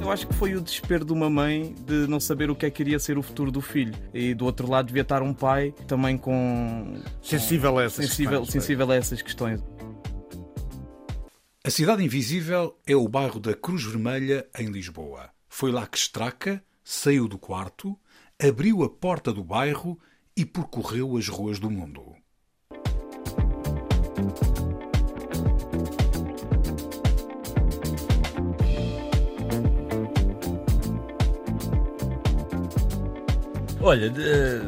Eu acho que foi o desespero de uma mãe de não saber o que é que iria ser o futuro do filho. E do outro lado devia estar um pai também com. Sensível a essas sensível, questões. sensível a essas questões. A Cidade Invisível é o bairro da Cruz Vermelha, em Lisboa. Foi lá que Straca saiu do quarto, abriu a porta do bairro e percorreu as ruas do mundo. Olha, de-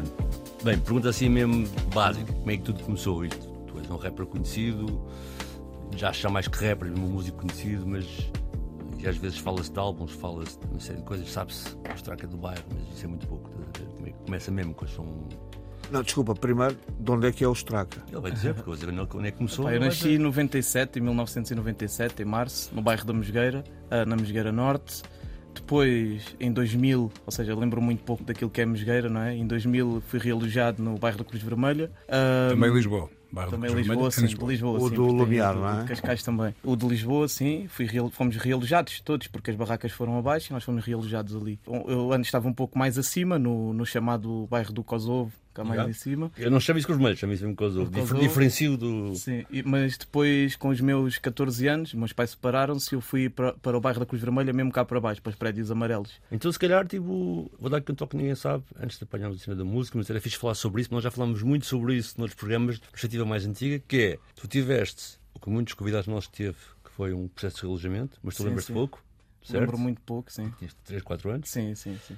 bem, pergunta assim mesmo básica: como é que tudo começou isto? Tu és um rapper conhecido, já achas mais que rapper, um músico conhecido, mas e às vezes fala-se de álbuns, fala-se de uma série de coisas, sabe-se o Straca do bairro, mas isso é muito pouco. é que começa mesmo? Quais são. Não, desculpa, primeiro, de onde é que é o Straca? Ele vai dizer, porque eu vou dizer onde é que começou. Pá, eu nasci em 97, em 1997, em março, no bairro da Mesgueira, ah, na Mesgueira Norte. Depois, em 2000, ou seja, lembro muito pouco daquilo que é Mesgueira, não é? Em 2000 fui realojado no bairro da Cruz Vermelha. Ah, Também Lisboa. Bairro Também da Cruz Lisboa, Vermelha, sim, Lisboa. Lisboa, O sim, do Lumiar, não é? de Cascais também. O de Lisboa, sim, fui fomos realojados todos, porque as barracas foram abaixo e nós fomos realojados ali. Eu antes estava um pouco mais acima, no, no chamado bairro do Kosovo, cá mais Já. em cima. Eu não chamo isso com os meios, chamo isso mesmo com os outros. Diferencio do. Sim, e- mas depois, com os meus 14 anos, meus pais separaram-se e eu fui para, para o bairro da Cruz Vermelha, mesmo cá para baixo, para os prédios amarelos. Então, se calhar, tipo, vou dar aqui um toque que ninguém sabe, antes de apanharmos a cena da música, mas era fixe falar sobre isso, nós já falámos muito sobre isso noutros programas de perspectiva mais antiga, que é, tu tiveste, o que muitos convidados nossos teve, que foi um processo de relojamento, mas tu lembras-te pouco, certo? Lembro muito pouco, sim. Tinhas 3, 4 anos. Sim, sim, sim.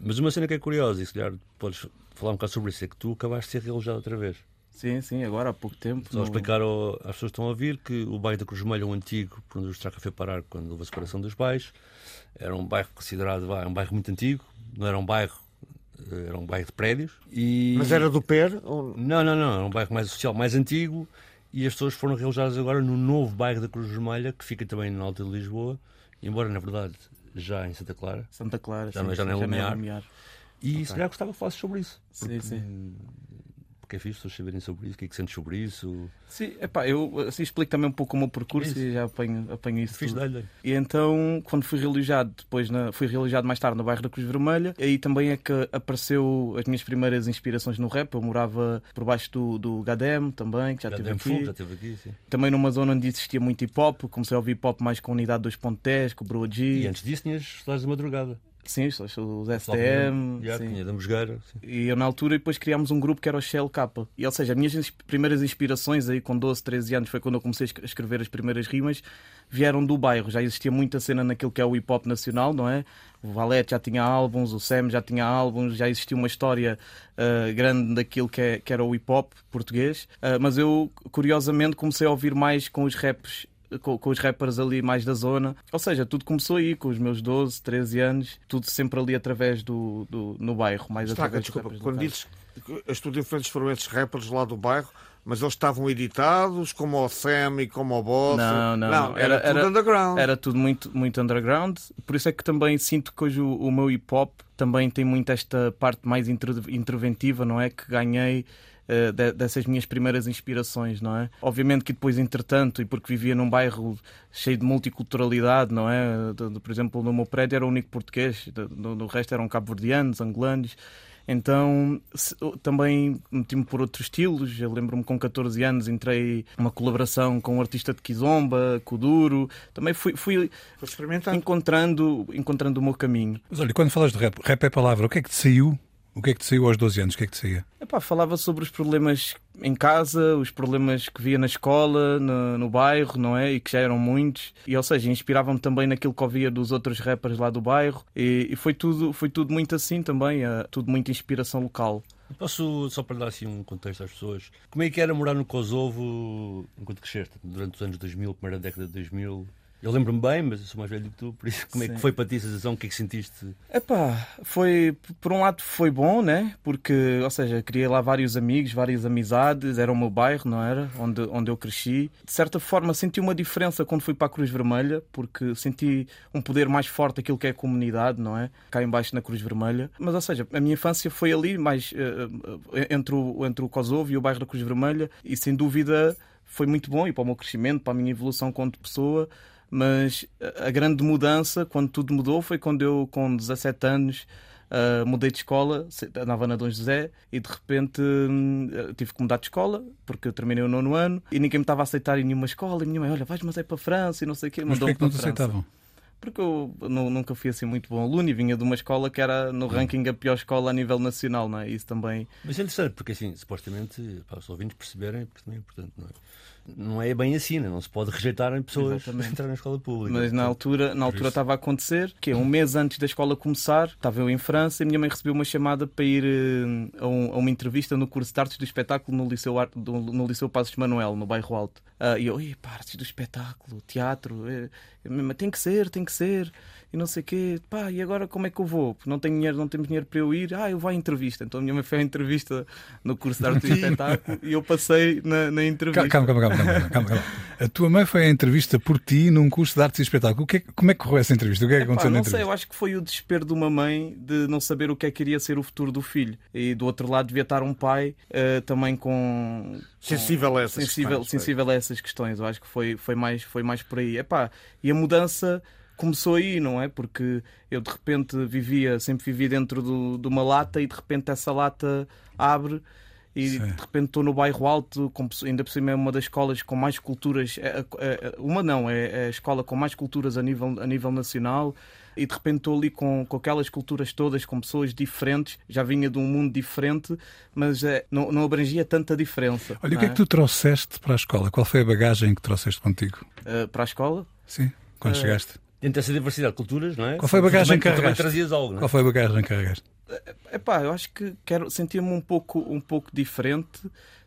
Mas uma cena que é curiosa, e se calhar podes falar um bocado sobre isso, é que tu acabaste de ser relojado outra vez. Sim, sim, agora há pouco tempo. Só no- explicar ao- às pessoas que estão a ouvir que o bairro da Cruz Vermelha, o antigo, por onde o Straca foi parar quando houve a separação dos pais, era um bairro considerado vá, um bairro muito antigo, não era um bairro, eh, era um bairro de prédios. E... Mas era do PER? Ou... Não, não, não, era um bairro mais social, mais antigo, e as pessoas foram realojadas agora no novo bairro da Cruz Vermelha, que fica também na Alta de Lisboa, embora na verdade já em Santa Clara. Santa Clara, Já sim, não é- já sim, não é. E se calhar gostava que falasses sobre isso. Sim, sim. Porque é fixe as pessoas saberem sobre isso, o que é que sentes sobre isso. Sim, epá, eu assim, explico também um pouco o meu percurso Isso. e já apanho, apanho isso. Fiz dá-lhe. E então, quando fui realojado, depois na, fui realojado mais tarde no bairro da Cruz Vermelha, aí também é que apareceu as minhas primeiras inspirações no rap. Eu morava por baixo do, do Gadem também, que já, teve aqui. fogo, já esteve aqui, sim. Também numa zona onde existia muito hip hop, comecei a ouvir hip hop mais com a unidade 2.10, com o Broa E G. antes disso tinhas estudados de madrugada. Sim, os, os STM. já, sim. tinha da Mosgueira. E eu, na altura, depois criámos um grupo que era o Shell K. E, ou seja, as minhas primeiras inspirações, aí com 12, 13 anos, foi quando eu comecei a es- a escrever as primeiras rimas, vieram do bairro. Já existia muita cena naquilo que é o hip hop nacional, não é? O Valete já tinha álbuns, o Sam já tinha álbuns, já existia uma história ah, grande daquilo que, é- que era o hip hop português. Ah, mas eu, curiosamente, comecei a ouvir mais com os raps com, com os rappers ali mais da zona. Ou seja, tudo começou aí com os meus 12, 13 anos, tudo sempre ali através do, do no bairro, mais Straca, através desculpa, quando dizes que as tuas influências foram esses rappers lá do bairro, mas eles estavam editados como o Sam e como o Boss? Não, não, não. era, Era- tudo era- underground. Era tudo muito, muito underground, por isso é que também sinto que hoje o, o meu hip hop também tem muito esta parte mais inter- interventiva, não é? Que ganhei de- dessas minhas primeiras inspirações, não é? Obviamente que depois, entretanto, e porque vivia num bairro cheio de multiculturalidade, não é? De- de- por exemplo, no meu prédio era o único português, de- no, no resto eram cabo-verdianos, angolanos. Então se- também meti-me por outros estilos. Eu lembro-me com 14 anos entrei numa colaboração com um artista de Kizomba, com o Duro. Também fui, fui encontrando, encontrando o meu caminho. Mas olha, quando falas de rap, rap é palavra, o que é que te saiu? O que é que te saiu aos 12 anos? O que é que te saía? Epá, falava sobre os problemas em casa, os problemas que via na escola, no, no bairro, não é? E que já eram muitos. E, ou seja, inspirava-me também naquilo que ouvia dos outros rappers lá do bairro. E, e foi, tudo, foi tudo muito assim também, eh, tudo muita inspiração local. Posso, só para dar assim um contexto às pessoas, como é que era morar no Kosovo enquanto cresceste? Durante os anos 2000, primeira década de 2000? Eu lembro-me bem, mas eu sou mais velho do que tu, por isso como é que foi para ti a sensação? O que é que sentiste? Epá, foi, por um lado foi bom, né? Porque, ou seja, criei lá vários amigos, várias amizades, era o meu bairro, não era? Onde, onde eu cresci. De certa forma senti uma diferença quando fui para a Cruz Vermelha, porque senti um poder mais forte aquilo que é a comunidade, não é? Cá embaixo na Cruz Vermelha. Mas, ou seja, a minha infância foi ali, mais uh, entre, o, entre o Kosovo e o bairro da Cruz Vermelha, e sem dúvida foi muito bom e para o meu crescimento, para a minha evolução como pessoa mas a grande mudança, quando tudo mudou, foi quando eu, com 17 anos, Uh, mudei de escola, andava na Dom José e de repente uh, tive que mudar de escola porque eu terminei o nono ano e ninguém me estava a aceitar em nenhuma escola. E minha mãe, olha, vais, mas é para a França e não sei o quê. Mas porquê que não te aceitavam? Porque eu não, nunca fui assim muito bom aluno e vinha de uma escola que era no ranking a pior escola a nível nacional, não é? Isso também. Mas é interessante, porque assim, supostamente, para os ouvintes perceberem, porque também é importante, não é? Não é bem assim, né? não se pode rejeitar pessoas Exatamente. entrar na escola pública. Mas na altura, na altura estava a acontecer que um mês antes da escola começar, estava eu em França e minha mãe recebeu uma chamada para ir uh, a, um, a, uma entrevista no curso de artes do espetáculo no Liceu, do, no Liceu Passos Manuel, no bairro Alto. Uh, e eu, pá, artes do espetáculo, teatro, é, tem que ser, tem que ser e não sei o quê. Pá, e agora como é que eu vou? Não tenho dinheiro, não temos dinheiro para eu ir. Ah, eu vou à entrevista. Então a minha mãe foi à entrevista no curso de arte e espetáculo e eu passei na, na entrevista. Calma, calma, calma, calma, calma, calma. A tua mãe foi à entrevista por ti num curso de arte e espetáculo. O que é, como é que correu essa entrevista? O que é que aconteceu Epá, na entrevista? Não sei, eu acho que foi o desespero de uma mãe de não saber o que é que iria ser o futuro do filho. E do outro lado devia estar um pai uh, também com, sensível a essas sensível, questões. Sensível a essas questões. Eu acho que foi, foi, mais, foi mais por aí. Epá, e a mudança começou aí, não é? Porque eu de repente vivia, sempre vivi dentro do, de uma lata e de repente essa lata abre e Sim. de repente estou no bairro alto, ainda por cima é uma das escolas com mais culturas, é, é, é, uma não, é, a escola com mais culturas a nível, a nível nacional e de repente estou ali com, com aquelas culturas todas, com pessoas diferentes, já vinha de um mundo diferente, mas é, não, não abrangia tanta diferença. Olha, o que é que tu trouxeste para a escola? Qual foi a bagagem que trouxeste contigo? Uh, para a escola? Sim, quando uh, chegaste dentro dessa diversidade de culturas, não é? Qual foi a bagagem que carregaste? trazias algo, não é? Qual foi a bagagem que carregaste? Epá, eu acho que quero sentia-me um pouco, um pouco diferente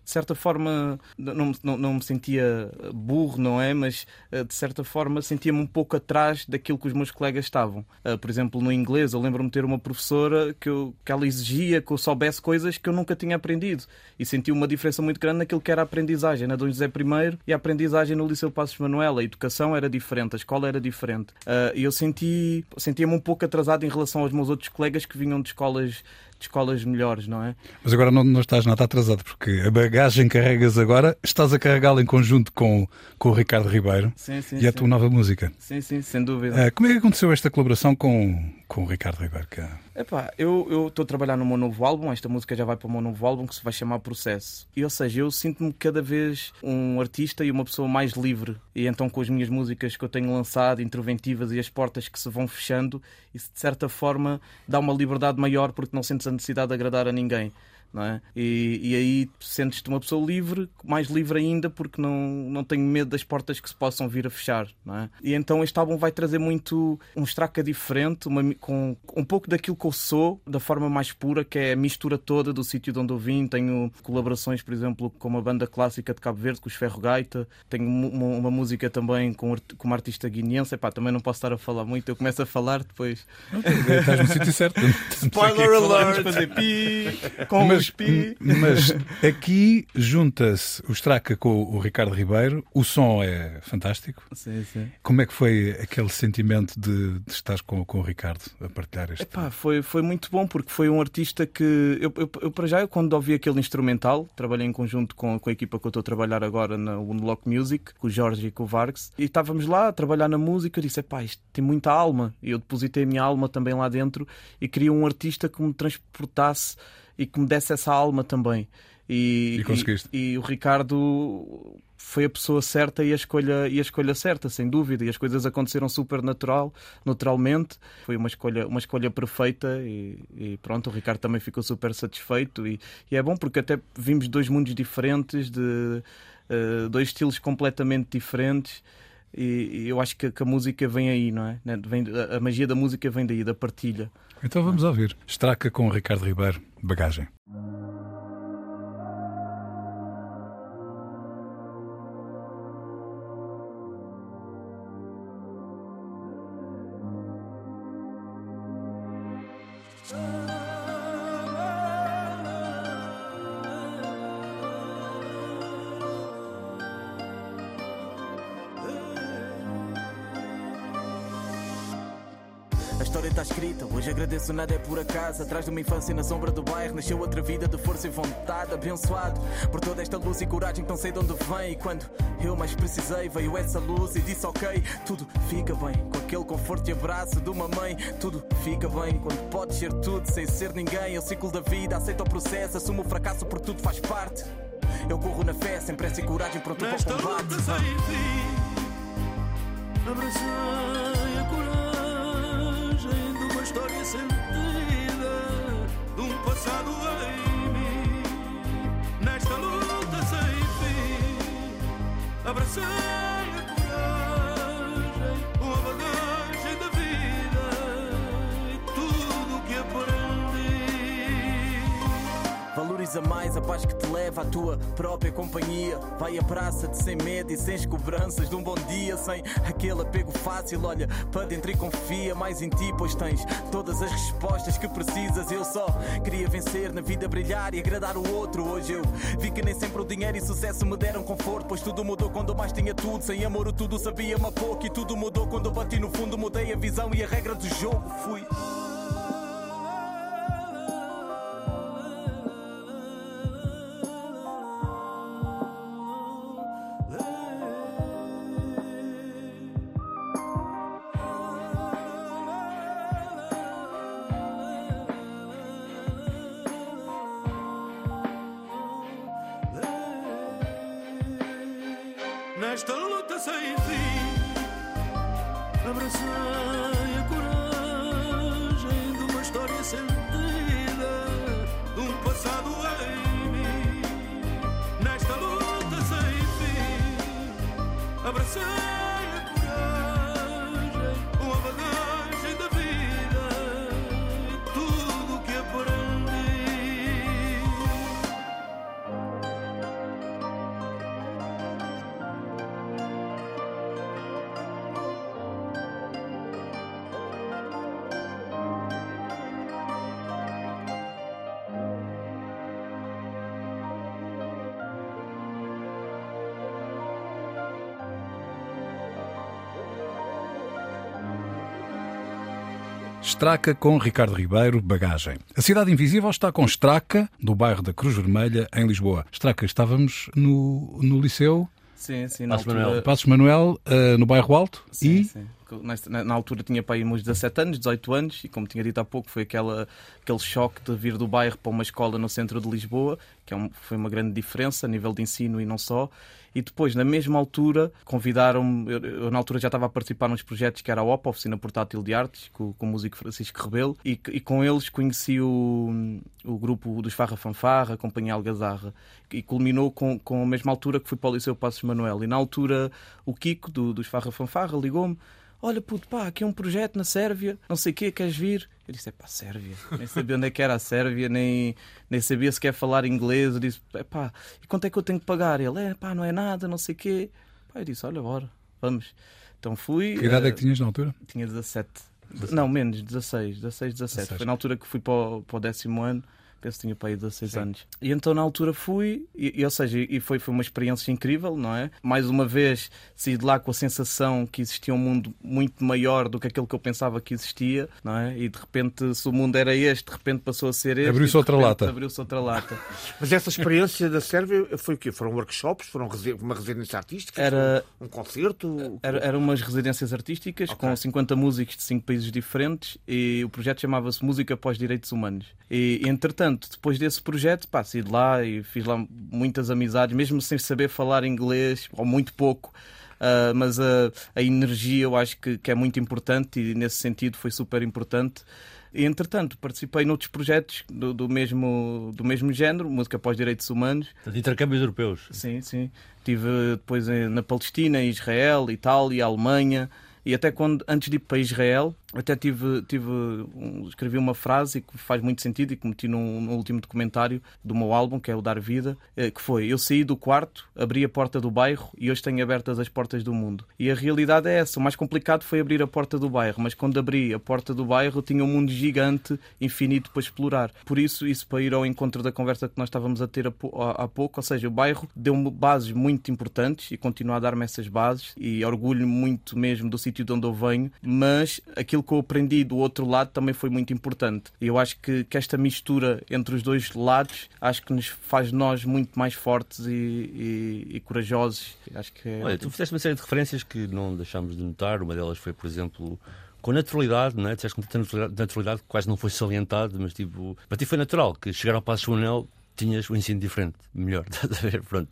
de certa forma não, não, não me sentia burro, não é? Mas eh, de certa forma sentia-me um pouco atrás daquilo que os meus colegas estavam. Eh, por exemplo, no inglês, eu lembro-me de ter uma professora que, eu, que ela exigia que eu soubesse coisas que eu nunca tinha aprendido. E senti uma diferença muito grande naquilo que era a aprendizagem na Dom José I e a aprendizagem no Liceu Passos Manuel. A educação era diferente, a escola era diferente. Eh, e eu senti, sentia-me um pouco atrasado em relação aos meus outros colegas que vinham de escolas escolas melhores, não é? Mas agora não, não estás nada atrasado, porque a bagagem que carregas agora, estás a carregá-la em conjunto com, com o Ricardo Ribeiro sim, sim, e a tua nova música. Sim, sim, sem dúvida. Uh, como é que aconteceu esta colaboração com, com o Ricardo Ribeiro? Que... É- Epá, eu estou a trabalhar no meu novo álbum, esta música já vai para o meu novo álbum que se vai chamar Processo. E ou seja, eu sinto-me cada vez um artista e uma pessoa mais livre. E então com as minhas músicas que eu tenho lançado, interventivas e as portas que se vão fechando, isso de certa forma dá uma liberdade maior porque não sentes a necessidade de agradar a ninguém não é? E, e aí sentes-te uma pessoa livre, mais livre ainda, porque não, não tenho medo das portas que se possam vir a fechar, não é? E então este álbum vai trazer muito um estraca diferente, uma, com um pouco daquilo que eu sou, da forma mais pura, que é a mistura toda do sítio de onde eu vim. Tenho colaborações, por exemplo, com uma banda clássica de Cabo Verde, com os Ferro Gaita. Tenho uma, uma música também com, com uma artista guineense. Epá, também não posso estar a falar muito, eu começo a falar depois. Estás no sítio certo. Spoiler alert! Fazer pi, com mas, mas aqui junta-se o Straca com o Ricardo Ribeiro, o som é fantástico. Sim, sim. Como é que foi aquele sentimento de, de estar com, com o Ricardo a partilhar este? Epá, foi, foi muito bom porque foi um artista que eu, eu, eu para já eu, quando ouvi aquele instrumental, trabalhei em conjunto com, com a equipa que eu estou a trabalhar agora na Unlock Music, com o Jorge e com o Vargas, e estávamos lá a trabalhar na música, eu disse, epá, isto tem muita alma, e eu depositei a minha alma também lá dentro e queria um artista que me transportasse e que me desse essa alma também. E, e conseguiste. E, e, o Ricardo foi a pessoa certa e a escolha e a escolha certa, sem dúvida. E as coisas aconteceram super natural, naturalmente. Foi uma escolha, uma escolha perfeita e, e pronto. O Ricardo também ficou super satisfeito e, e, é bom porque até vimos dois mundos diferentes, de uh, dois estilos completamente diferentes. E, eu acho que, que, a música vem aí, não é? Vem, a magia da música vem daí, da partilha. Então vamos ouvir. Estraca com Ricardo Ribeiro, bagagem. Agradeço nada é por acaso. Atrás de uma infância na sombra do bairro, nasceu outra vida de força e vontade. Abençoado por toda esta luz e coragem que não sei de onde vem. E quando eu mais precisei, veio essa luz e disse: Ok, tudo fica bem. Com aquele conforto e abraço de uma mãe, tudo fica bem. Quando podes ser tudo sem ser ninguém, é o ciclo da vida. Aceita o processo, assumo o fracasso porque tudo faz parte. Eu corro na fé, sem pressa e coragem, pronto para o Nesta combate. luta sem fim, abracei passado em mim. Nesta luta sem fim, abracei Valoriza mais a paz que te leva à tua própria companhia. Vai abraça-te sem medo e sem cobranças de um bom dia, sem aquele apego fácil. Olha para dentro e confia mais em ti, pois tens todas as respostas que precisas. Eu só queria vencer na vida, brilhar e agradar o outro. Hoje eu vi que nem sempre o dinheiro e sucesso me deram conforto, pois tudo mudou quando eu mais tinha tudo. Sem amor, o tudo sabia-me a pouco e tudo mudou quando eu bati no fundo. Mudei a visão e a regra do jogo. Fui. Nesta luta sem fim, abracei a coragem de uma história sentida, de um passado em mim. Nesta luta sem fim, abracei Estraca com Ricardo Ribeiro, bagagem. A Cidade Invisível está com Estraca, do bairro da Cruz Vermelha, em Lisboa. Estraca, estávamos no, no Liceu Sim, sim, na Passos altura. Manuel. Passos Manuel, eh, no bairro Alto, Sim, e sim. Na, altura tinha para aí uns 17 anos, 18 anos, e como tinha dito há pouco, foi aquela, aquele choque de vir do bairro para uma escola no centro de Lisboa, que é um- foi uma grande diferença a nível de ensino e não só. E depois, na mesma altura, convidaram-me. Eu, eu, na altura já estava a participar nos projetos que era a OPA, Oficina Portátil de Artes, com, com o músico Francisco Rebelo, e, e com eles conheci o, o grupo dos Farra Fanfarra, a Companhia Algazarra, e culminou com, com a mesma altura que fui para o Liceu Passos Manuel. E na altura, o Kiko, do, dos Farra Fanfarra, ligou-me. Olha, puto, pá, aqui é um projeto na Sérvia, não sei o quê, queres vir? Eu disse, é pá, Sérvia. Nem sabia onde é que era a Sérvia, nem, nem sabia se quer falar inglês. Eu disse, é pá, e quanto é que eu tenho que pagar? Ele, é pá, não é nada, não sei o quê. Pá, eu disse, olha, bora, vamos. Então fui. que idade é eh, que tinhas na altura? tinha 17. Não, menos, 16, 16, 17. 16. Foi na altura que fui para o, para o décimo ano. Penso que tinha para aí 16 anos. E então na altura fui, e, e, ou seja, e foi, foi uma experiência incrível, não é? Mais uma vez saí de lá com a sensação que existia um mundo muito maior do que aquele que eu pensava que existia, não é? E de repente, se o mundo era este, de repente passou a ser este. Abriu-se outra lata. Abriu-se outra lata. Mas essa experiência da Sérvia foi o quê? Foram workshops? Foram uma residência artística? Era- Um concerto? Era, eram umas residências artísticas Ok. com 50 músicos de 5 países diferentes e o projeto chamava-se Música para os Direitos Humanos. E, entretanto, depois desse projeto, pá, saí de lá e fiz lá muitas amizades, mesmo sem saber falar inglês, ou muito pouco. ah, mas a, a energia eu acho que, que é muito importante e nesse sentido foi super importante. E, entretanto, participei noutros projetos do, do mesmo, do mesmo género, música os direitos humanos, intercâmbios europeus. Sim, sim. Estive depois em- na Palestina, Israel, Itália, Alemanha. E até quando, antes de ir para Israel, até tive, tive escrevi uma frase que faz muito sentido e que meti no, último documentário do meu álbum, que é o Dar Vida, eh, que foi: Eu saí do quarto, abri a porta do bairro e hoje tenho abertas as portas do mundo. E a realidade é essa: o mais complicado foi abrir a porta do bairro, mas quando abri a porta do bairro tinha um mundo gigante, infinito para explorar. Por isso, isso para ir ao encontro da conversa que nós estávamos a ter há pouco, ou seja, o bairro deu-me bases muito importantes e continua a dar-me essas bases e orgulho muito mesmo do sítio de onde eu venho, mas aquilo que eu aprendi do outro lado também foi muito importante. Eu acho que, que esta mistura entre os dois lados acho que nos faz nós muito mais fortes e, e, e corajosos. Acho que é... Olha, tu fizeste uma série de referências que não deixámos de notar. Uma delas foi, por exemplo, com naturalidade, não é? Disseste com tanta naturalidade que quase não foi salientado, mas tipo, para ti foi natural que chegar ao Passo Anel tinhas um ensino diferente, melhor, estás a ver? Pronto.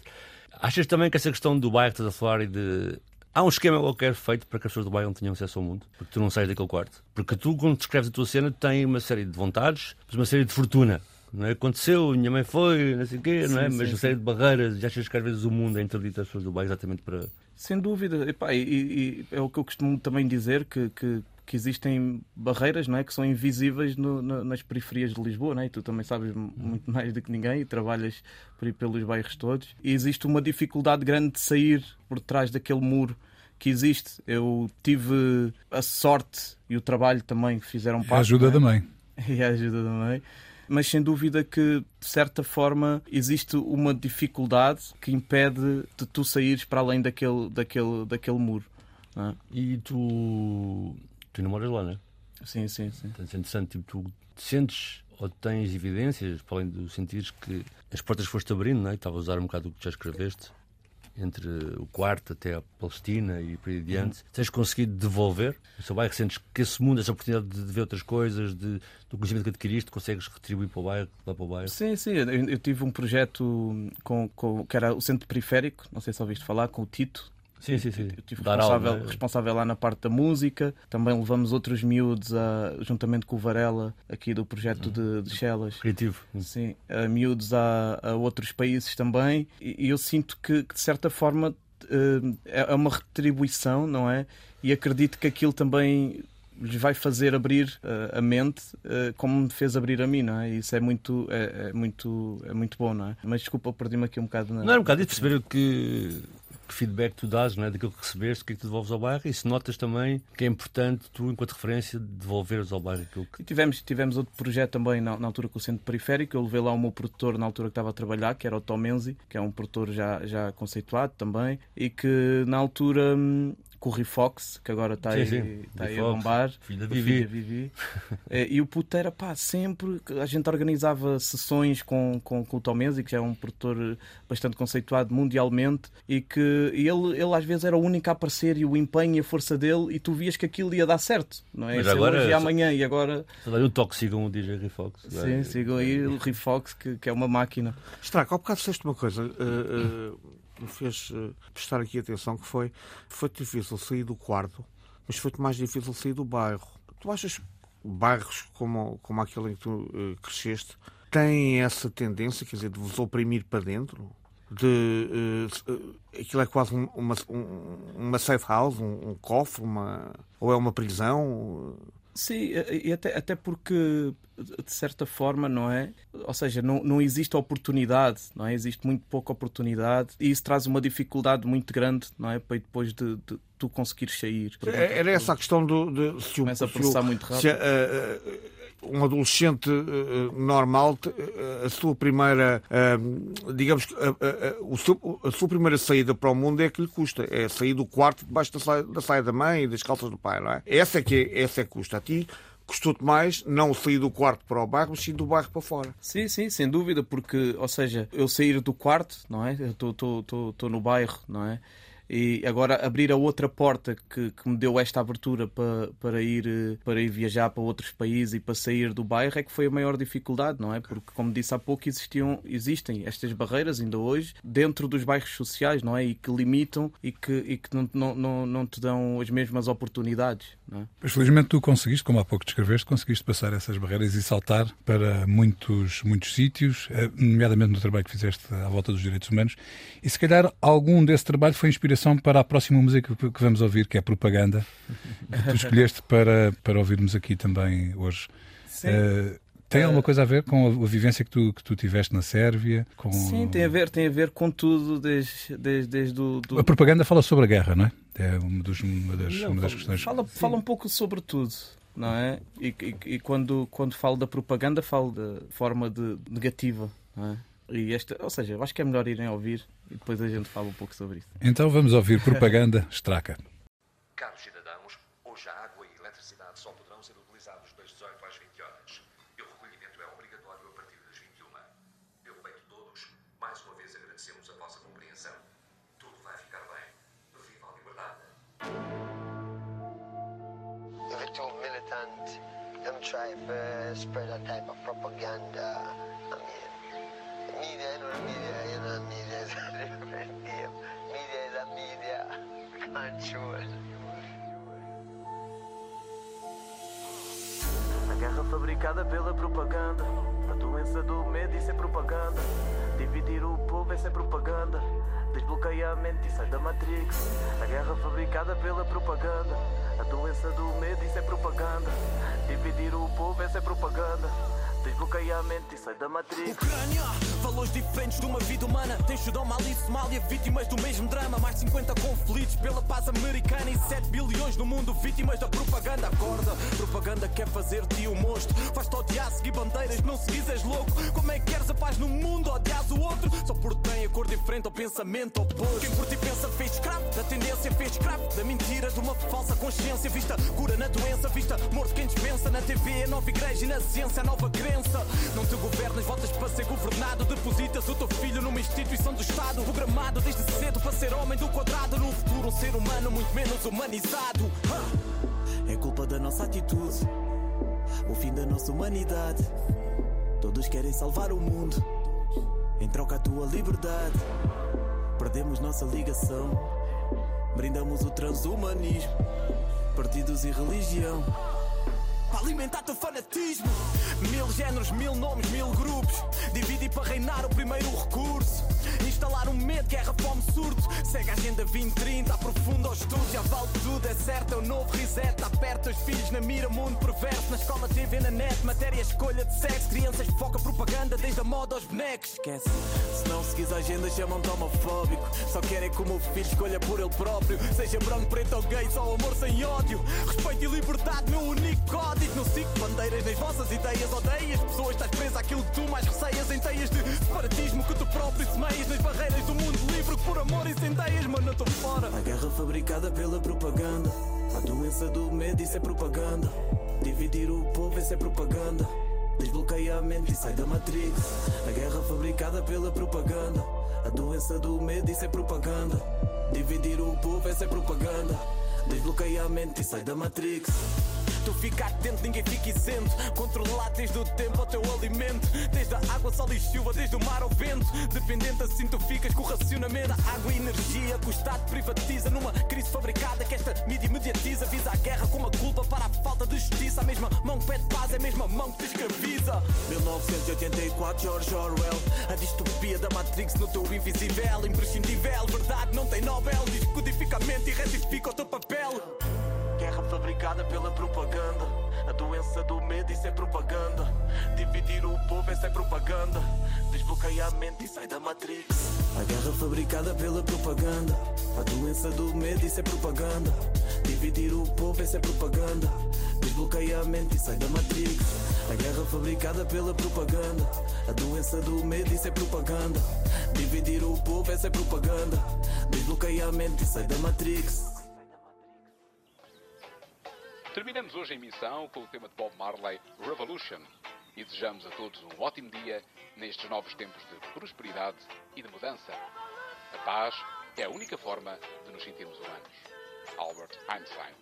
Achas também que essa questão do bairro, estás a falar, e de Há um esquema qualquer feito para que as pessoas do bairro não tenham acesso ao mundo, porque tu não sais daquele quarto. Porque tu, quando descreves a tua cena, tens uma série de vontades, mas uma série de fortuna. Não é? Aconteceu, minha mãe foi, não sei o quê, não é? Sim, mas sim, uma série sim. de barreiras. Já achas que às vezes o mundo é interdito às pessoas do bairro exatamente para. Sem dúvida. E, e, e, é o que eu costumo também dizer, que, que, que existem barreiras não é? que são invisíveis no, no, nas periferias de Lisboa, não é? e tu também sabes muito mais do que ninguém e trabalhas por aí pelos bairros todos. E existe uma dificuldade grande de sair por trás daquele muro que existe. Eu tive a sorte e o trabalho também que fizeram parte. A ajuda é? da mãe. E a ajuda da mãe. Mas sem dúvida que, de certa forma, existe uma dificuldade que impede de tu saíres para além daquele, daquele, daquele muro. É? E tu. Tu namoras lá, não é? Sim, sim, sim. Então, é interessante, tipo, tu sentes ou tens evidências, para além de sentires que as portas foste abrindo, não é? Estava a usar um bocado o que já escreveste entre o quarto até a Palestina e por aí adiante, uhum. tens conseguido devolver o seu bairro? Sentes que esse mundo, essa oportunidade de ver outras coisas, de, do conhecimento que adquiriste, consegues retribuir para o bairro, lá para o bairro? Sim, sim. Eu, eu tive um projeto com, com, que era o Centro Periférico, não sei se ouviste falar, com o Tito, Sim, sim, sim. Eu tive responsável, aula, é? responsável lá na parte da música. Também levamos outros miúdos, a, juntamente com o Varela, aqui do projeto de, de Chelas. Criativo. Sim, a miúdos a, a outros países também. E, e eu sinto que, que, de certa forma, uh, é uma retribuição, não é? E acredito que aquilo também lhes vai fazer abrir uh, a mente uh, como me fez abrir a mim, não é? Isso é muito, é, é muito, é muito bom, não é? Mas desculpa, perdi-me aqui um bocado. Na... Não, é um bocado de perceber que que feedback tu dás não é? daquilo que recebeste, o que é que tu devolves ao bairro e se notas também que é importante tu, enquanto referência, devolveres ao bairro aquilo que. E tivemos, tivemos outro projeto também na, na, altura com o Centro Periférico. Eu levei lá o meu produtor na altura que estava a trabalhar, que era o Tom Menzi, que é um produtor já, já conceituado também, e que na altura hum, com o Rifox, que agora está aí, sim. Está aí a bombar. Filho da Vivi. Vivi. É, e o puto era pá, sempre. A gente organizava sessões com, com, com o Tom Menzi, que é um produtor bastante conceituado mundialmente, e que e ele, ele às vezes era o único a aparecer e o empenho e a força dele, e tu vias que aquilo ia dar certo. Não é? Mas agora. E amanhã, e agora. Só um toque, sigam o DJ Rifox. Sim, sigam aí o Rifox, que, que é uma máquina. Estraca, ao bocado disseste uma coisa. Uh, uh me fez uh, prestar aqui atenção que foi, foi difícil sair do quarto, mas foi mais difícil sair do bairro. Tu achas que bairros como, como aquele em que tu uh, cresceste têm essa tendência, quer dizer, de vos oprimir para dentro? De, uh, aquilo é quase uma, uma safe house, um, um cofre, uma, ou é uma prisão? Sim, e até, até porque, de certa forma, não é? Ou seja, não, não existe oportunidade, não é? Existe muito pouca oportunidade e isso traz uma dificuldade muito grande, não é? Para depois de, de tu conseguires sair. Era essa a questão do, de se o, Começa a processar muito rápido. Se, uh, um adolescente uh, normal, uh, a sua primeira, digamos que a, sua primeira saída para o mundo é que lhe custa. É sair do quarto debaixo da saia, da saia da mãe e das calças do pai, não é? Essa é que, é, essa é que custa. A ti custou-te mais não sair do quarto para o bairro, mas sim do bairro para fora. Sim, sim, sem dúvida, porque, ou seja, eu sair do quarto, não é? Estou no bairro, não é? E agora abrir a outra porta que, que me deu esta abertura para, para, ir, para ir viajar para outros países e para sair do bairro é que foi a maior dificuldade, não é? Porque, como disse há pouco, existiam, existem estas barreiras ainda hoje dentro dos bairros sociais, não é? E que limitam e que, e que não, não, não, não te dão as mesmas oportunidades, não é? Mas felizmente tu conseguiste, como há pouco descreveste, conseguiste passar essas barreiras e saltar para muitos, muitos sítios, eh, nomeadamente no trabalho que fizeste à volta dos direitos humanos, e se calhar algum desse trabalho foi inspiração para a próxima música que vamos ouvir, que é Propaganda, que tu escolheste para, para ouvirmos aqui também hoje. Sim. Uh, tem alguma coisa a ver com a, a vivência que tu, que tu tiveste na Sérvia? Com... Sim, tem a ver, tem a ver com tudo desde, desde, desde o. Do... A propaganda fala sobre a guerra, não é? É uma, dos, uma, das, Não, uma das fala- questões. Fala, fala um pouco sobre tudo, não é? E, e- e quando, quando falo da propaganda, falo da forma de negativa, não é? E esta, ou seja, eu acho que é melhor irem ouvir e depois a gente fala um pouco sobre isso. Então vamos ouvir Propaganda Straca. Caros cidadãos, fabricada pela propaganda. A doença do medo, isso é propaganda. Dividir o povo, isso é propaganda. Desbloqueia a mente e sai da Matrix. A guerra fabricada pela propaganda. A doença do medo, isso é propaganda. Dividir o povo, isso é propaganda. Desbloqueia a mente e sai da Matrix. Ucrânia, valores diferentes de uma vida humana. Tem Sudão, Mali, Somália, vítimas do mesmo drama. Mais de 50 conflitos pela paz americana e 7 bilhões no mundo, vítimas da propaganda. Acorda, propaganda quer fazer-te um monstro. Faz-te odiar, seguir bandeiras, não seguis, és louco. Como é que no mundo? Odias o outro só porque tem a cor diferente ao pensamento oposto. Quem por ti pensa fez escravo, da tendência fez escravo, da mentira, de uma falsa consciência. Vista cura na doença, vista morto quem dispensa. Na TV, a nova igreja e na ciência, a nova crença. Não te governas, votas para ser governado. Depositas o teu filho numa instituição do Estado. Programado desde cedo para ser homem do quadrado. No futuro, um ser humano muito menos humanizado. É culpa da nossa atitude, o fim da nossa humanidade. Todos querem salvar o mundo, em troca a tua liberdade. Perdemos nossa ligação, brindamos o transhumanismo, partidos e religião. Para alimentar teu fanatismo. Mil géneros, mil nomes, mil grupos. Dividir para reinar o primeiro recurso. Instalar um medo, guerra, fome, surto. Segue a agenda 2030, aprofunda o estudo Já vale tudo, é certo, é o novo reset. Aperta os filhos na mira, mundo perverso. Na escola, TV, na net, matéria, escolha de sexo. Crianças foca propaganda, desde a moda aos bonecos. Esquece, se não seguis a agenda chamam-te homofóbico. Só querem que o meu filho escolha por ele próprio. Seja branco, preto ou gay, só amor sem ódio. Respeito e liberdade, meu único código Não sigo bandeiras nas vossas ideias Odeias. Pessoas, estás presa àquilo que tu mais receias Em teias de separatismo que tu próprio semeias. Nas barreiras do mundo livre que por amor incendeias Mano, eu estou fora. A guerra fabricada pela propaganda. A doença do medo, isso é propaganda. Dividir o povo, isso é propaganda. Desbloqueia a mente e sai da Matrix A guerra fabricada pela propaganda. A doença do medo, isso é propaganda. Dividir o povo, essa é propaganda. Desbloqueia a mente e sai da Matrix Tu fica atento, ninguém fica isento. Controlar desde o tempo ao teu alimento. Desde a água, sol e chuva, desde o mar ao vento. Dependente assim tu ficas com o racionamento. Água e energia que o Estado privatiza Numa crise fabricada que esta mídia mediatiza. Visa a guerra com uma culpa para a falta de justiça. A mesma mão que pede paz é a mesma mão que te escraviza. 1984, George Orwell. A distopia da Matrix no teu invisível Imprescindível, verdade não tem Nobel. Descodifica a mente e retifica o teu papel Guerra fabricada pela propaganda. A doença do medo, isso é propaganda. Dividir o povo, isso é propaganda. Desbloqueia a mente e sai da Matrix. A guerra fabricada pela propaganda. A doença do medo, isso é propaganda. Dividir o povo, isso é propaganda. Desbloqueia a mente e sai da Matrix. A guerra fabricada pela propaganda. A doença do medo, isso é propaganda. Dividir o povo, essa é propaganda. Desbloqueia a mente e sai da Matrix. Terminamos hoje a emissão com o tema de Bob Marley, Revolution, e desejamos a todos um ótimo dia nestes novos tempos de prosperidade e de mudança. A paz é a única forma de nos sentirmos humanos. Albert Einstein.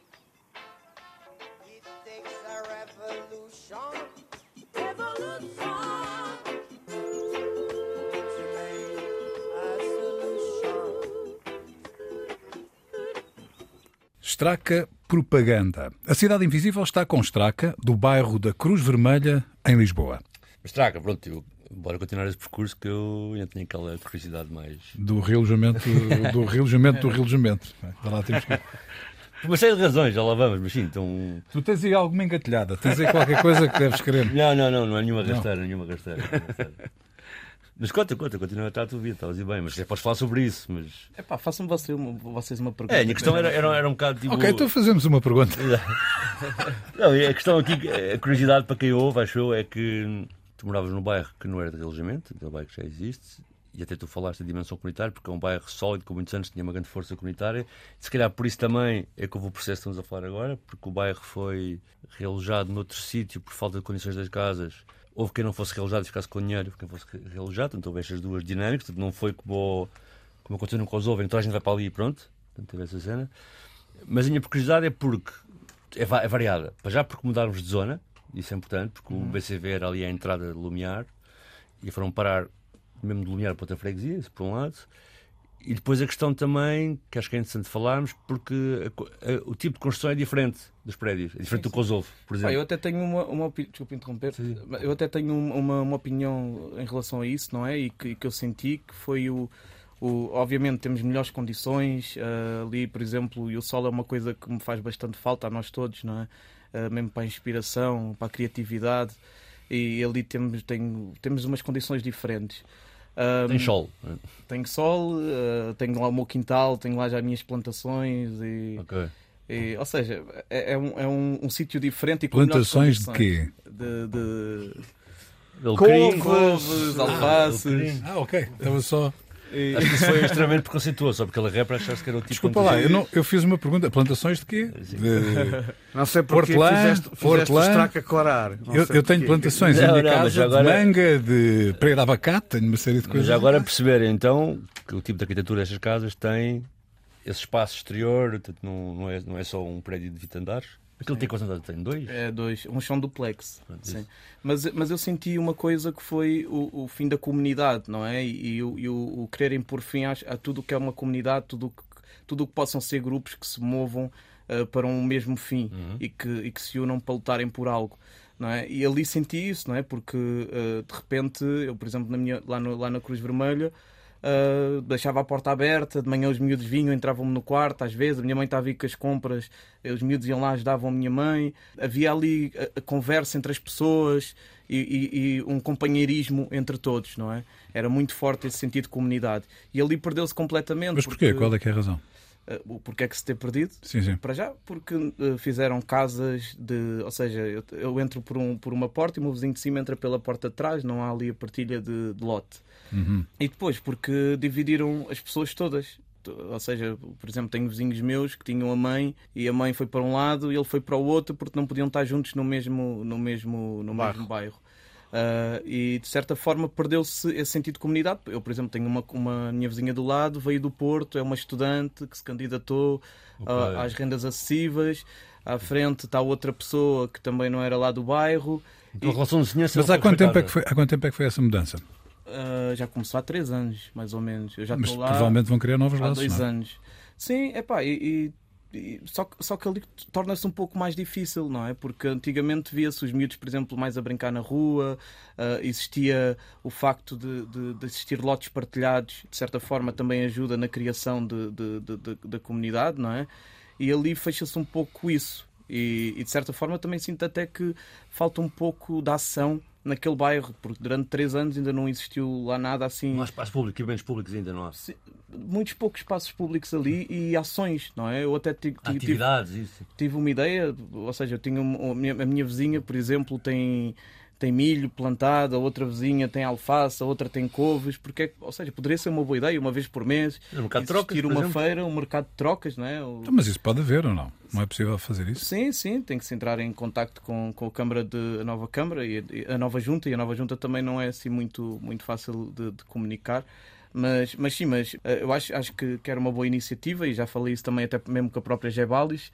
Straca Propaganda. A Cidade Invisível está com Straca, do bairro da Cruz Vermelha, em Lisboa. Mas traga, pronto, eu, bora continuar esse percurso que eu ainda tenho aquela curiosidade mais. Do realojamento, do realojamento, do realojamento. Vai lá, temos que... Por uma série de razões, já lá vamos, mas sim, então. Tu tens aí alguma engatilhada, tens aí qualquer coisa que deves querer. Não, não, não, não é nenhuma rasteira, nenhuma rasteira. nenhuma rasteira. Mas conta, conta, continua a estar a tua vida, estavas a ir bem, mas podes falar sobre isso. Mas... É pá, façam você uma- vocês uma pergunta. É, a minha questão era, era, era um bocado tipo. Ok, então fazemos uma pergunta. Não, a questão aqui, a curiosidade para quem ouve, acho eu, é que tu moravas num bairro que não era de relojamento, aquele bairro que já existe, e até tu falaste da dimensão comunitária, porque é um bairro sólido, com muitos anos, tinha uma grande força comunitária. Se calhar por isso também é que houve o processo que estamos a falar agora, porque o bairro foi realojado noutro sítio por falta de condições das casas. Houve quem não fosse realojado e ficasse com dinheiro, houve quem fosse realojado, então houve estas duas dinâmicas, portanto, não foi como, como aconteceu no Kosovo, então a gente vai para ali e pronto, portanto, teve essa cena. Mas a minha curiosidade é porque é, é variada. Para já porque mudarmos de zona, isso é importante, porque o BCV era ali a entrada de Lumiar e foram parar mesmo de Lumiar para outra freguesia, isso por um lado. E depois a questão também, que acho que é interessante falarmos, porque a a- o tipo de construção é diferente dos prédios, é diferente do Kosovo, por exemplo. eu até tenho uma, uma desculpa interromper, mas eu até tenho um- uma, uma opinião em relação a isso, não é? E que, que eu senti que foi o, o- Obviamente temos melhores condições ah, ali, por exemplo, e o sol é uma coisa que me faz bastante falta a nós todos, não é? Ah, mesmo para a inspiração, para a criatividade, e ali temos, tenho, temos umas condições diferentes. Ah, Tem sol. Tenho sol, ah, tenho lá o meu quintal, tenho lá já as minhas plantações e. Ok. E, ou seja, é, é um, é um, um sítio diferente e com Plantações de quê? De, de couves, alfaces. alecrim. Ah, ok. Estava só. E- Acho que isso foi extremamente preconceituoso, só porque aquele rapper achaste que era o tipo Desculpa de lá, eu, não, eu fiz uma pergunta. Plantações de quê? De- Não sei porque Hortelã, fizeste, fizeste hortelã. o estraco a clarar. Não Eu, eu tenho plantações Não, em minha não, mas casa agora- de manga, de pera de abacate, tenho uma série de Mas coisas. já agora perceber então que o tipo de arquitetura destas casas tem esse espaço exterior, portanto, não, não, é, não é só um prédio de 20 andares. Aquilo tem quantos andares? Tem dois? É, dois. Um chão duplex. Pronto, Sim. isso. Mas, mas eu senti uma coisa que foi o, o fim da comunidade, não é? E, e o, e o, o quererem pôr fim a, a tudo o que é uma comunidade, tudo o que, tudo que possam ser grupos que se movam ah, para um mesmo fim e, que, e que se unam para lutarem por algo. Não é? E ali senti isso, não é? Porque ah, de repente, eu, por exemplo, na minha, lá, no- lá na Cruz Vermelha, Uh, deixava a porta aberta, de manhã os miúdos vinham, entravam-me no quarto, às vezes, a minha mãe estava aí com as compras, eh, os miúdos iam lá, ajudavam a minha mãe, havia ali a, a conversa entre as pessoas e, e- e um companheirismo entre todos, não é? Era muito forte esse sentido de comunidade. E ali perdeu-se completamente. Mas porquê? Qual é que é a razão? Uh, o porquê é que se ter perdido? Sim, sim. Para já, porque uh, fizeram casas de. Ou seja, eu, eu entro por, um, por uma porta e o meu vizinho de cima entra pela porta de trás, não há ali a partilha de, de lote. Uhum. E depois, porque dividiram as pessoas todas. Ou seja, por exemplo, tenho vizinhos meus que tinham a mãe e a mãe foi para um lado e ele foi para o outro porque não podiam estar juntos no mesmo, no mesmo, no mesmo bairro. Ah, e de certa forma perdeu-se esse sentido de comunidade. Eu, por exemplo, tenho uma, uma minha vizinha do lado, veio do Porto, é uma estudante que se candidatou ah, Ok. às rendas acessíveis. À frente está outra pessoa que também não era lá do bairro. Então, a relação de vizinhança Mas há quanto, tempo é que foi, há quanto tempo é que foi essa mudança? Ah, já começou há três anos, mais ou menos. Eu já Mas estou lá provavelmente vão criar novos há laços. dois não é? anos. Sim, é pá, e, e- e- só, que- só que ali torna-se um pouco mais difícil, não é? Porque antigamente via-se os miúdos, por exemplo, mais a brincar na rua, ah, existia o facto de, de, de existir lotes partilhados, de certa forma também ajuda na criação de- da comunidade, não é? E ali fecha-se um pouco isso. E, e, de certa forma também sinto até que falta um pouco da ação naquele bairro, porque durante três anos ainda não existiu lá nada assim Não há espaço público, equipamentos públicos ainda não há. Muitos poucos espaços públicos ali e ações, não é? Eu até ti- ti- tive, Atividades, isso. tive uma ideia, ou seja, eu tinha um- a minha, a minha vizinha, por exemplo, tem tem milho plantado, a outra vizinha tem alface, a outra tem couves, porque é- ou seja, poderia ser uma boa ideia, uma vez por mês, No mercado de existir trocas, por uma exemplo. feira, um mercado de trocas, não é? O- Então, mas isso pode haver ou não? Não é possível fazer isso? Sim, sim, tem que se entrar em contacto com, com a Câmara de a nova Câmara e e a nova Junta, e a nova Junta também não é assim muito, muito fácil de, de comunicar. Mas, mas sim, mas eh, eu acho, acho que, que era uma boa iniciativa e já falei isso também até mesmo com a própria Gebalis.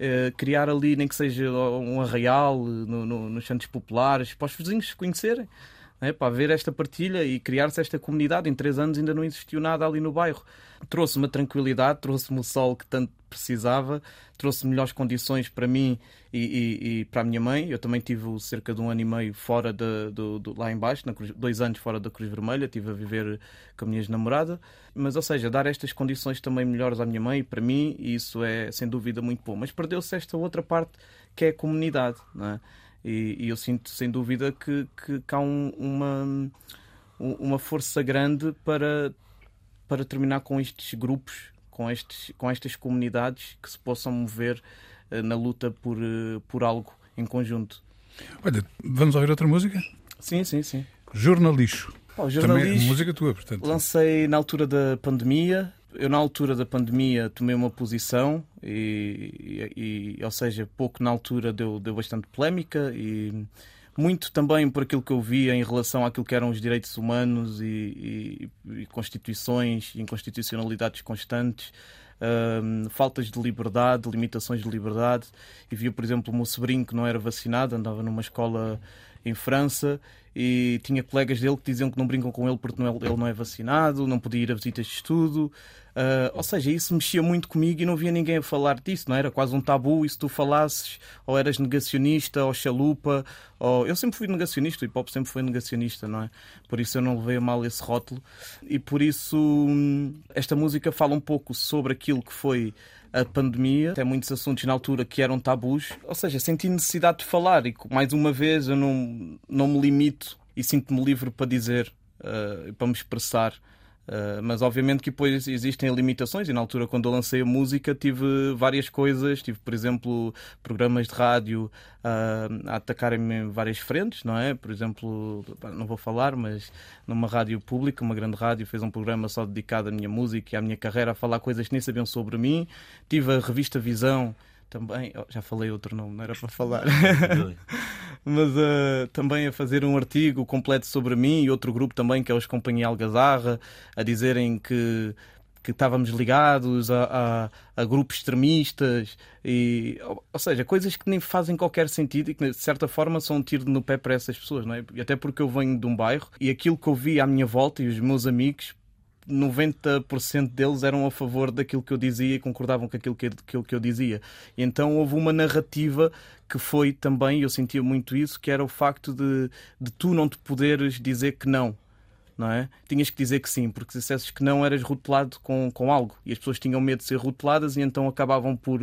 Eh, criar ali, nem que seja um arraial eh, no, no- nos centros populares, para os vizinhos se conhecerem. Né, para haver esta partilha e criar-se esta comunidade. Em três anos ainda não existiu nada ali no bairro. Trouxe-me a tranquilidade, trouxe-me o sol que tanto precisava, trouxe melhores condições para mim e, e, e, para a minha mãe. Eu também tive cerca de um ano e meio fora de, do, lá embaixo, Cruz, dois anos fora da Cruz Vermelha, estive a viver com a minha namorada. Mas, ou seja, dar estas condições também melhores à minha mãe e para mim, isso é sem dúvida muito bom. Mas perdeu-se esta outra parte que é a comunidade, não é? E, e eu sinto sem dúvida que, que, que há um, uma, uma força grande para, para terminar com estes grupos, com, estes, com estas comunidades que se possam mover uh, na luta por, uh, por algo em conjunto. Olha, vamos ouvir outra música? Sim, sim, sim. Jornalixo. Também é música tua, portanto. Lancei na altura da pandemia, eu na altura da pandemia tomei uma posição e, e, e, ou seja, pouco na altura deu, deu bastante polémica e muito também por aquilo que eu via em relação àquilo que eram os direitos humanos e, e constituições e inconstitucionalidades constantes. faltas de liberdade, limitações de liberdade. E via, por exemplo, o meu sobrinho que não era vacinado, andava numa escola em França e tinha colegas dele que diziam que não brincam com ele porque não é, ele não é vacinado, não podia ir a visitas de estudo. Uh, ou seja, isso mexia muito comigo e não via ninguém a falar disso, não era quase um tabu. E se tu falasses, ou eras negacionista, ou chalupa, ou... eu sempre fui negacionista, o hip hop sempre foi negacionista, não é? Por isso eu não levei a mal esse rótulo. E por isso hum, esta música fala um pouco sobre aquilo que foi a pandemia, até muitos assuntos na altura que eram tabus, ou seja, senti necessidade de falar e mais uma vez eu não, não me limito e sinto-me livre para dizer, uh, para me expressar. Uh, mas obviamente que depois existem limitações e na altura quando eu lancei a música tive várias coisas, tive por exemplo programas de rádio uh, a atacarem-me em várias frentes, não é? Por exemplo, não vou falar, mas numa rádio pública, uma grande rádio, fez um programa só dedicado à minha música e à minha carreira, a falar coisas que nem sabiam sobre mim. Tive a revista Visão também, oh, já falei outro nome, não era para falar, mas uh, também a fazer um artigo completo sobre mim e outro grupo também, que é os Companhia Algazarra, a dizerem que que estávamos ligados a, a, a, grupos extremistas e ou seja coisas que nem fazem qualquer sentido e que de certa forma são um tiro no pé para essas pessoas não é? Até porque eu venho de um bairro e aquilo que eu vi à minha volta e os meus amigos 90% deles eram a favor daquilo que eu dizia e concordavam com aquilo que, que, que eu dizia. E então houve uma narrativa que foi também, eu sentia muito isso, que era o facto de, de tu não te poderes dizer que não. Não é? Tinhas que dizer que sim, porque se dissesses que não eras rotulado com, com algo e as pessoas tinham medo de ser rotuladas e então acabavam por,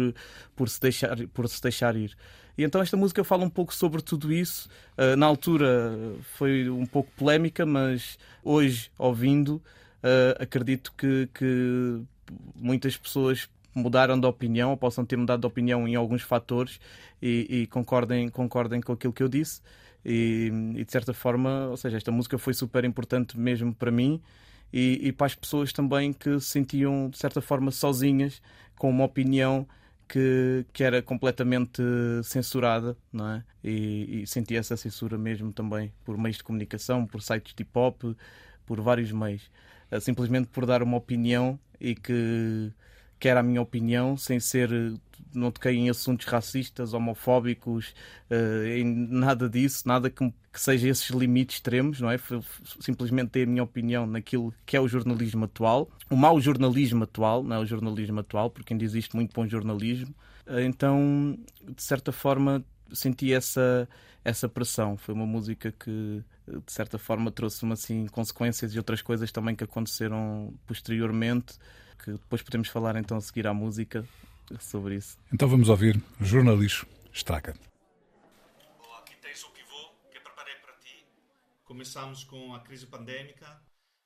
por, se, deixar, por se deixar ir. E então esta música fala um pouco sobre tudo isso. Uh, na altura foi um pouco polémica, mas hoje, ouvindo, uh, acredito que, que muitas pessoas mudaram de opinião ou possam ter mudado de opinião em alguns fatores e, e concordem, concordem com aquilo que eu disse. E, e, de certa forma, ou seja, esta música foi super importante mesmo para mim e, e, para as pessoas também que se sentiam de certa forma sozinhas com uma opinião que, que era completamente censurada, não é? E, e senti essa censura mesmo também por meios de comunicação, por sites de hip hop, por vários meios. Eh, simplesmente por dar uma opinião e que, que era a minha opinião, sem ser. Não toquei em assuntos racistas, homofóbicos, uh, em nada disso, nada que, que, seja esses limites extremos, não é? Simplesmente ter a minha opinião naquilo que é o jornalismo atual, o mau jornalismo atual, não é o jornalismo atual, porque ainda existe muito bom jornalismo. Então, de certa forma, senti essa, essa pressão. Foi uma música que, de certa forma, trouxe-me assim, consequências e outras coisas também que aconteceram posteriormente, que depois podemos falar então a seguir à música sobre isso. Então vamos ouvir Jornalismo Estraca. Aqui tens o pivô que eu preparei para ti. Começamos com a crise pandémica,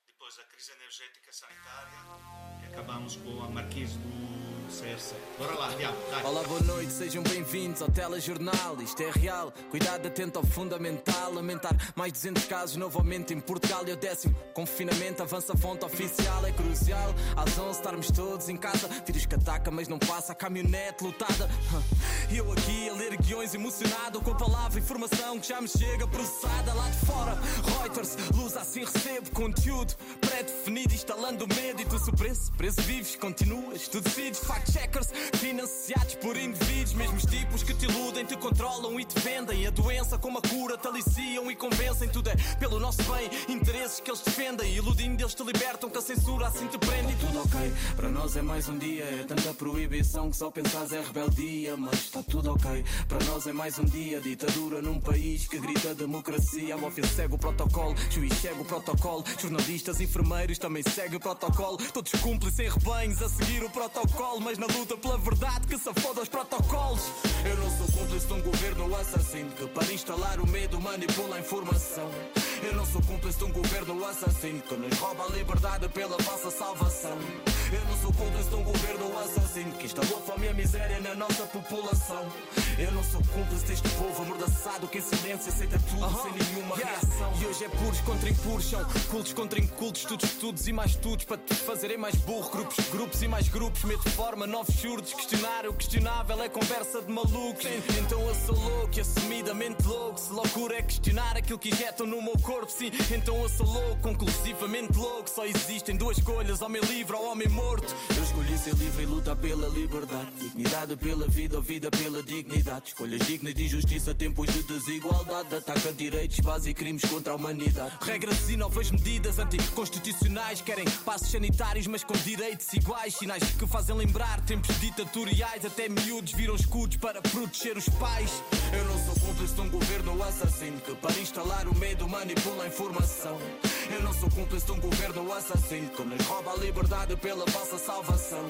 depois a crise energética sanitária e acabamos com a marquise do CRC. Bora lá, diabo, Olá, boa noite, sejam bem-vindos ao telejornal. Isto é real, cuidado atento ao fundamental. Lamentar mais 200 casos novamente em Portugal e o décimo confinamento. Avança a fonte oficial, é crucial. Às 11 estarmos todos em casa. Vírus que ataca, mas não passa. A caminhonete lutada. Eu aqui a ler guiões emocionado com a palavra informação que já me chega processada lá de fora. Roy haters. Luz assim recebo conteúdo pré-definido, instalando medo. E tu, se o preço vives, continuas, tu decides. Fact-checkers financiados por indivíduos, mesmos tipos que te iludem, te controlam e te vendem. A doença como a cura te aliciam e convencem. Tudo é pelo nosso bem, interesses que eles defendem. Iludindo, eles te libertam, que a censura assim te prende. E tudo ok, para nós é mais um dia. É tanta proibição que só pensas é rebeldia. Mas está tudo ok, para nós é mais um dia. Ditadura num país que grita democracia. A máfia segue o protocolo, juiz segue o protocolo. Jornalistas, enfermeiros também seguem o protocolo. Todos cúmplices em rebanhos a seguir o protocolo. Mas na luta pela verdade que se foda os protocolos. Eu não sou cúmplice de um governo assassino que para instalar o medo manipula a informação. Eu não sou cúmplice de um governo assassino que nos rouba a liberdade pela falsa salvação. Eu não sou cúmplice de um governo assassino que instalou a fome e a miséria na nossa população. Eu não sou cúmplice deste povo amordaçado que em silêncio aceita tudo sem nenhuma reação. E hoje é puros contra impuros, são cultos contra incultos, estudos, estudos e mais estudos para te fazerem mais burro. Grupos, grupos e mais grupos, medo de forma, novos surdos. Questionar o questionável é conversa de malucos. Então eu sou louco e assumidamente louco. Se loucura é questionar aquilo que injetam no meu corpo, sim. Então eu sou louco, conclusivamente louco. Só existem duas escolhas, homem livre ou homem morto. Eu escolhi ser livre e lutar pela liberdade. Dignidade pela vida ou vida pela dignidade. Escolhas dignas de injustiça, tempos de desigualdade. Ataca direitos, base e crimes contra a humanidade. Regras e novas medidas anticonstitucionais. Querem passos sanitários, mas com direitos iguais. Sinais que fazem lembrar tempos ditatoriais. Até miúdos viram escudos para proteger os pais. Eu não sou cúmplice de um governo assassino que para instalar o medo manipula a informação. Eu não sou cúmplice de um governo assassino que nos rouba a liberdade pela falsa salvação.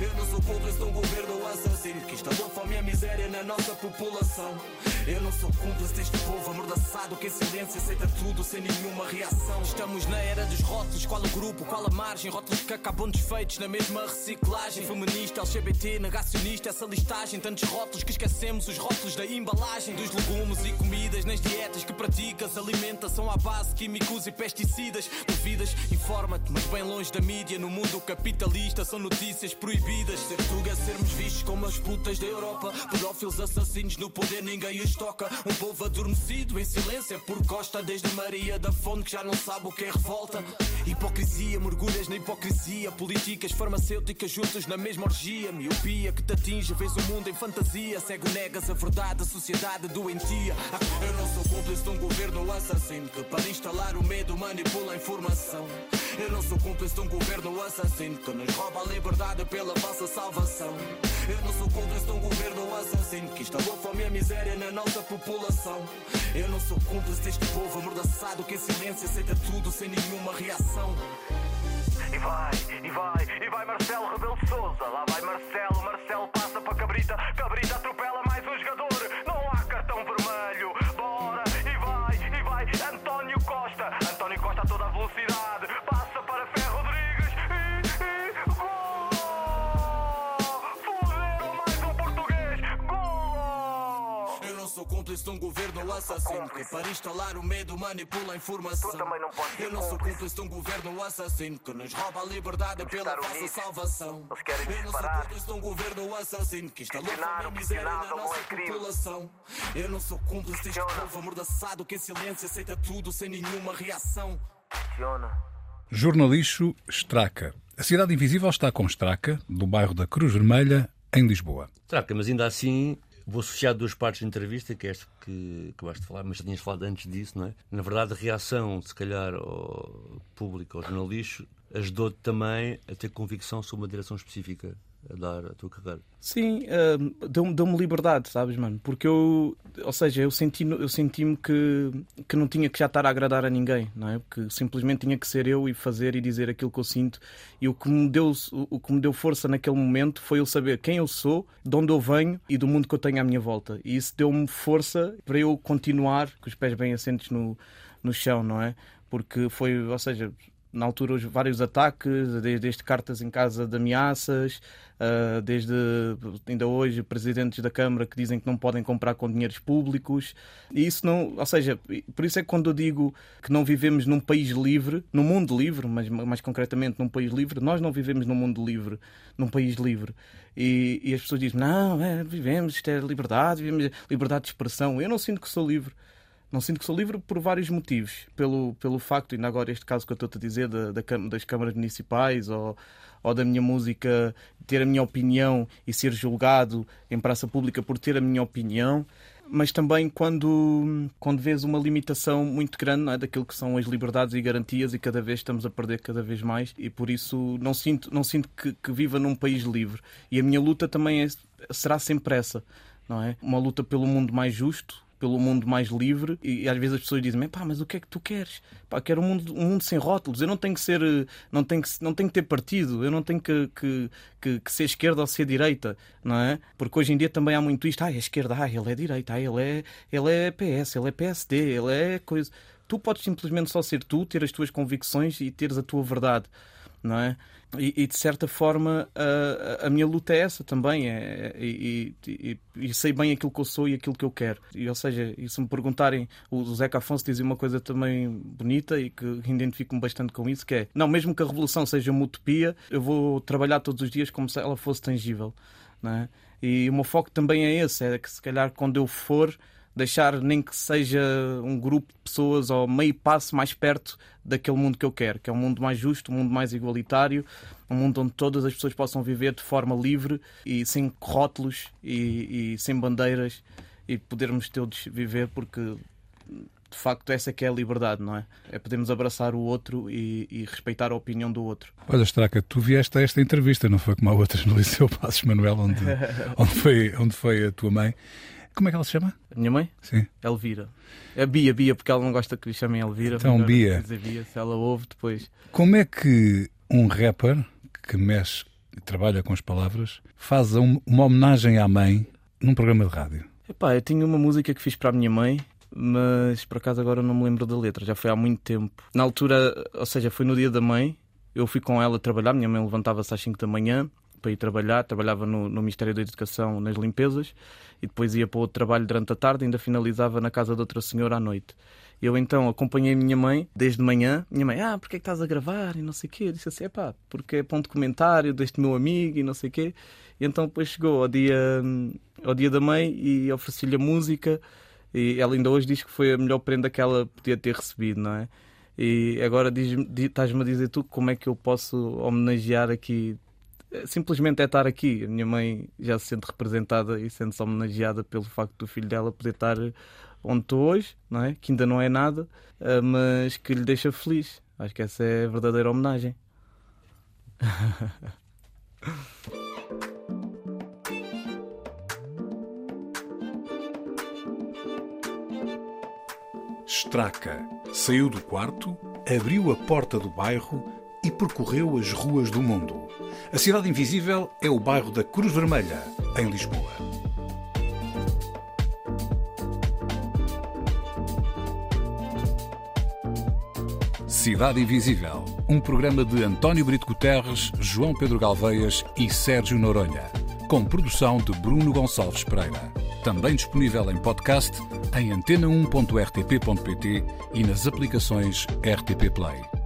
Eu não sou cúmplice de um governo assassino que instalou fome e a miséria na nossa população. Eu não sou cúmplice deste povo amordaçado que em silêncio aceita tudo sem nenhuma reação. Estamos na era dos rótulos, qual o grupo, qual a margem? Rótulos que acabam desfeitos na mesma reciclagem. Feminista, LGBT, negacionista, essa listagem. Tantos rótulos que esquecemos os rótulos da embalagem. Dos legumes e comidas nas dietas que praticas. Alimentação à base químicos e pesticidas. Duvidas, informa-te, mas bem longe da mídia. No mundo capitalista são notícias proibidas. Ser tuga sermos vistos como as putas da Europa. Pedófilos assassinos no poder, ninguém os toca. Um povo adormecido em silêncio é por costa. Desde Maria da Fonte que já não sabe o que é revolta. Hipocrisia, mergulhas na hipocrisia. Políticas farmacêuticas juntos na mesma orgia. Miopia que te atinge, vês o mundo em fantasia. Cego negas a verdade, a sociedade doentia. Eu não sou cúmplice de um governo assassino que para instalar o medo manipula a informação. Eu não sou cúmplice de um governo assassino que nos rouba a liberdade pela falsa salvação. Eu não sou cúmplice de um governo assassino que instalou fome e miséria na nossa população. Eu não sou cúmplice deste povo amordaçado que em silêncio aceita tudo sem nenhuma reação. E vai, e vai, e vai Marcelo Rebelo de Souza. Lá vai Marcelo, Marcelo passa para Cabrita. Cabrita atropela mais um jogador. Não há cartão vermelho. Bora, e vai, e vai. António Costa, António Costa a toda a velocidade. Cúmplice de um governo assassino que para instalar o medo manipula a informação. Não Eu não sou cúmplice. de um governo assassino que nos rouba a liberdade pela unidos. salvação. Eu não sou cúmplice de um governo assassino que instalou fome e o miséria na nossa é população. Eu não sou cúmplice deste povo amordaçado que em silêncio aceita tudo sem nenhuma reação. Jornalixo Straca. A Cidade Invisível está com Straca, do bairro da Cruz Vermelha, em Lisboa. Traca, mas ainda assim vou associar duas partes da entrevista, que é esta que acabaste de falar, mas já tinhas falado antes disso, não é? Na verdade, a reação, se calhar, ao público, ao jornalista, ajudou-te também a ter convicção sobre uma direção específica a dar a tua carreira. Sim, ah, deu-me deu liberdade, sabes, mano? Porque eu, ou seja, eu senti- eu senti-me que, que não tinha que já estar a agradar a ninguém, não é? Porque simplesmente tinha que ser eu e fazer e dizer aquilo que eu sinto. E o que me deu, o que me deu força naquele momento foi eu saber quem eu sou, de onde eu venho e do mundo que eu tenho à minha volta. E isso deu-me força para eu continuar com os pés bem assentes no, no chão, não é? Porque foi, ou seja, na altura os vários ataques, desde, cartas em casa de ameaças, ah, desde ainda hoje presidentes da Câmara que dizem que não podem comprar com dinheiros públicos. E isso não, ou seja, por isso é que quando eu digo que não vivemos num país livre, num mundo livre, mas mais concretamente num país livre, nós não vivemos num mundo livre, num país livre. E, e as pessoas dizem, não, é, vivemos, isto é liberdade, vivemos liberdade de expressão. Eu não sinto que sou livre. Não sinto que sou livre por vários motivos. Pelo, pelo facto, ainda agora este caso que eu estou a dizer, da, da, das câmaras municipais ou, ou da minha música ter a minha opinião e ser julgado em praça pública por ter a minha opinião mas também quando, quando vês uma limitação muito grande é, daquilo que são as liberdades e garantias e cada vez estamos a perder cada vez mais e por isso não sinto, não sinto que, que viva num país livre. E a minha luta também é, será sempre essa, não é? Uma luta pelo mundo mais justo, pelo mundo mais livre e, e às vezes as pessoas dizem pá, mas o que é que tu queres? Pá, quero um mundo, um mundo sem rótulos, eu não tenho que ser não tenho que, não tenho que ter partido eu não tenho que, que, que, que ser esquerda ou ser direita, não é? Porque hoje em dia também há muito isto, ah, é esquerda, ah, ele é direita, ah, ele é, ele é PS, ele é PSD, ele é coisa... Tu podes simplesmente só ser tu, ter as tuas convicções e teres a tua verdade não é? E, e, de certa forma a, a, minha luta é essa também é, e, e, e, sei bem aquilo que eu sou e aquilo que eu quero e, ou seja, e se me perguntarem o Zeca Afonso dizia uma coisa também bonita e que identifico-me bastante com isso que é, não, mesmo que a revolução seja uma utopia eu vou trabalhar todos os dias como se ela fosse tangível é? e o meu foco também é esse, é que se calhar quando eu for deixar nem que seja um grupo de pessoas ou meio passo mais perto daquele mundo que eu quero, que é um mundo mais justo, um mundo mais igualitário, um mundo onde todas as pessoas possam viver de forma livre e sem rótulos e, e sem bandeiras e podermos todos viver porque de facto essa que é a liberdade, não é? É podermos abraçar o outro e, e, respeitar a opinião do outro. Olha, Straca, tu vieste a esta entrevista, não foi como a outra no Liceu Passos Manuel, onde, onde, foi, onde foi a tua mãe. Como é que ela se chama? A minha mãe? Sim. Elvira. É Bia, Bia, porque ela não gosta que lhe chamem Elvira. Então, Bia. Dizer Bia. Se ela ouve, depois. Como é que um rapper que mexe e trabalha com as palavras faz uma homenagem à mãe num programa de rádio? Epá, eu tinha uma música que fiz para a minha mãe, mas por acaso agora não me lembro da letra, já foi há muito tempo. Na altura, ou seja, foi no dia da mãe, eu fui com ela trabalhar, minha mãe levantava-se às 5 da manhã para ir trabalhar, trabalhava no, no Ministério da Educação nas limpezas e depois ia para outro trabalho durante a tarde e ainda finalizava na casa de outra senhora à noite. Eu então acompanhei minha mãe desde manhã. Minha mãe, ah, porque é que estás a gravar? E não sei o quê. Eu disse assim, pá, porque é para um documentário deste meu amigo e não sei o quê. E então depois chegou ao dia, ao dia da mãe e ofereci-lhe a música. E ela ainda hoje diz que foi a melhor prenda que ela podia ter recebido, não é? E agora estás-me a dizer tu como é que eu posso homenagear aqui simplesmente é estar aqui. A minha mãe já se sente representada e sente-se homenageada pelo facto do filho dela poder estar onde estou hoje, não é? que ainda não é nada, eh, mas que lhe deixa feliz. Acho que essa é a verdadeira homenagem. Straca saiu do quarto, abriu a porta do bairro e percorreu as ruas do mundo. A Cidade Invisível é o bairro da Cruz Vermelha, em Lisboa. Cidade Invisível, um programa de António Brito Guterres, João Pedro Galveias e Sérgio Noronha, com produção de Bruno Gonçalves Pereira. Também disponível em podcast em antena1.rtp.pt e nas aplicações RTP Play.